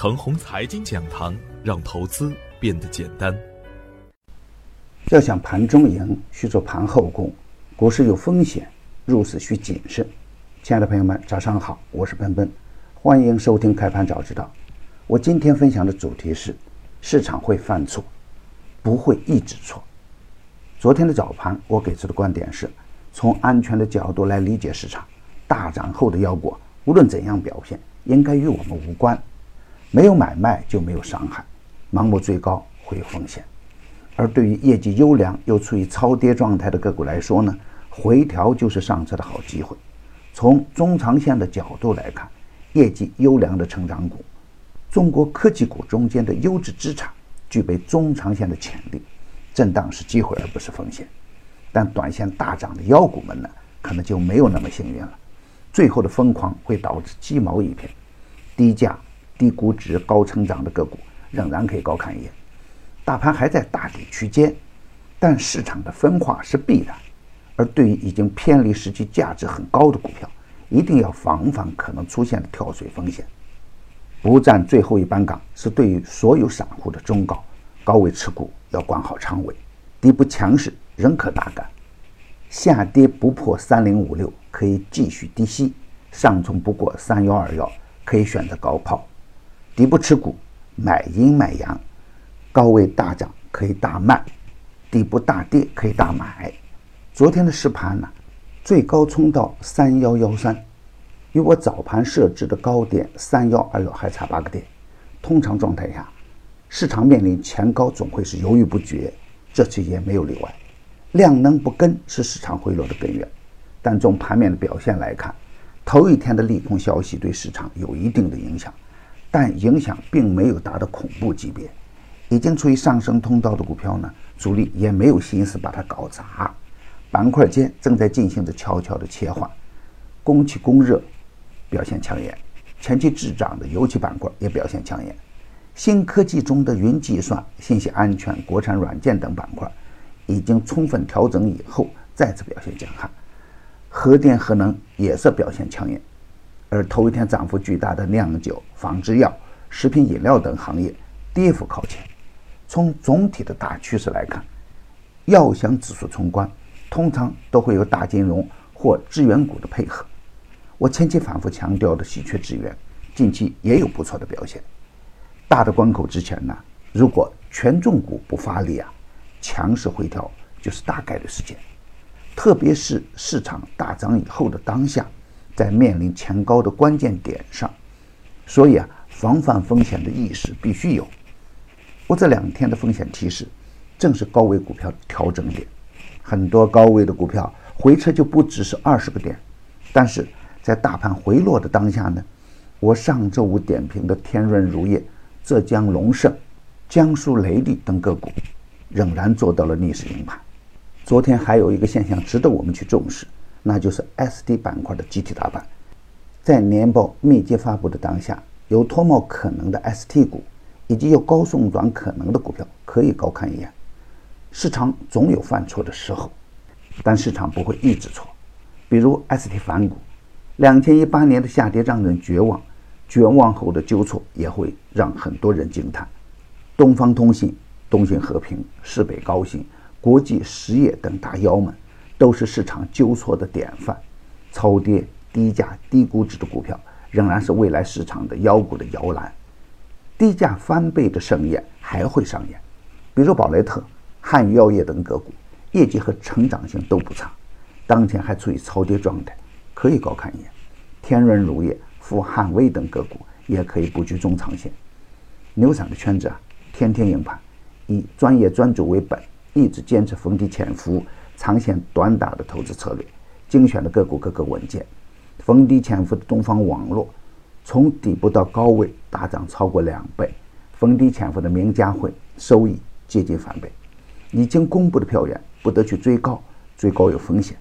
腾宏财经讲堂，让投资变得简单。要想盘中赢，需做盘后功。股市有风险，入市需谨慎。亲爱的朋友们，早上好，我是奔奔，欢迎收听开盘早知道。我今天分享的主题是：市场会犯错，不会一直错。昨天的早盘，我给出的观点是：从安全的角度来理解市场，大涨后的妖股，无论怎样表现。应该与我们无关，没有买卖就没有伤害，盲目追高会有风险。而对于业绩优良又处于超跌状态的个股来说呢，回调就是上车的好机会。从中长线的角度来看，业绩优良的成长股、中国科技股中间的优质资产，具备中长线的潜力。震荡是机会而不是风险，但短线大涨的妖股们呢，可能就没有那么幸运了。最后的疯狂会导致鸡毛一片，低价、低估值、高成长的个股仍然可以高看一眼。大盘还在大底区间，但市场的分化是必然。而对于已经偏离实际价值很高的股票，一定要防范可能出现的跳水风险。不占最后一班岗是对于所有散户的忠告。高位持股要管好仓位，底部强势仍可大干。下跌不破三零五六。可以继续低吸，上冲不过三幺二幺，可以选择高抛，底部持股买阴买阳，高位大涨可以大卖，底部大跌可以大买。昨天的实盘呢，最高冲到三幺幺三，与我早盘设置的高点三幺二幺还差八个点。通常状态下，市场面临前高总会是犹豫不决，这次也没有例外。量能不跟是市场回落的根源。但从盘面的表现来看，头一天的利空消息对市场有一定的影响，但影响并没有达到恐怖级别。已经处于上升通道的股票呢，主力也没有心思把它搞砸。板块间正在进行着悄悄的切换，供气供热表现抢眼，前期滞涨的油气板块也表现抢眼。新科技中的云计算、信息安全、国产软件等板块，已经充分调整以后，再次表现强悍。核电核能也是表现抢眼，而头一天涨幅巨大的酿酒、仿制药、食品饮料等行业跌幅靠前。从总体的大趋势来看，要想指数冲关，通常都会有大金融或资源股的配合。我前期反复强调的稀缺资源，近期也有不错的表现。大的关口之前呢，如果权重股不发力啊，强势回调就是大概率事件。特别是市场大涨以后的当下，在面临前高的关键点上，所以啊，防范风险的意识必须有。我这两天的风险提示，正是高位股票调整点。很多高位的股票回撤就不只是二十个点，但是在大盘回落的当下呢，我上周五点评的天润乳业、浙江龙盛、江苏雷利等个股，仍然做到了逆势赢盘。昨天还有一个现象值得我们去重视，那就是 ST 板块的集体打板。在年报密集发布的当下，有脱帽可能的 ST 股，以及有高送转可能的股票，可以高看一眼。市场总有犯错的时候，但市场不会一直错。比如 ST 反股，两千一八年的下跌让人绝望，绝望后的纠错也会让很多人惊叹。东方通信、东信和平、市北高新。国际实业等大妖们，都是市场纠错的典范。超跌、低价、低估值的股票，仍然是未来市场的妖股的摇篮。低价翻倍的盛宴还会上演，比如宝莱特、汉语药业等个股，业绩和成长性都不差，当前还处于超跌状态，可以高看一眼。天润乳业、富汉威等个股也可以布局中长线。牛散的圈子啊，天天赢盘，以专业专注为本。一直坚持逢低潜伏、长线短打的投资策略，精选的个股个个稳健。逢低潜伏的东方网络，从底部到高位大涨超过两倍。逢低潜伏的名家汇收益接近翻倍。已经公布的票源不得去追高，追高有风险。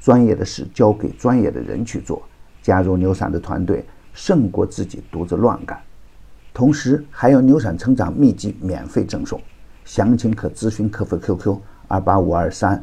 专业的事交给专业的人去做。加入牛散的团队，胜过自己独自乱干。同时还有牛散成长秘籍免费赠送。详情可咨询客服 QQ 二八五二三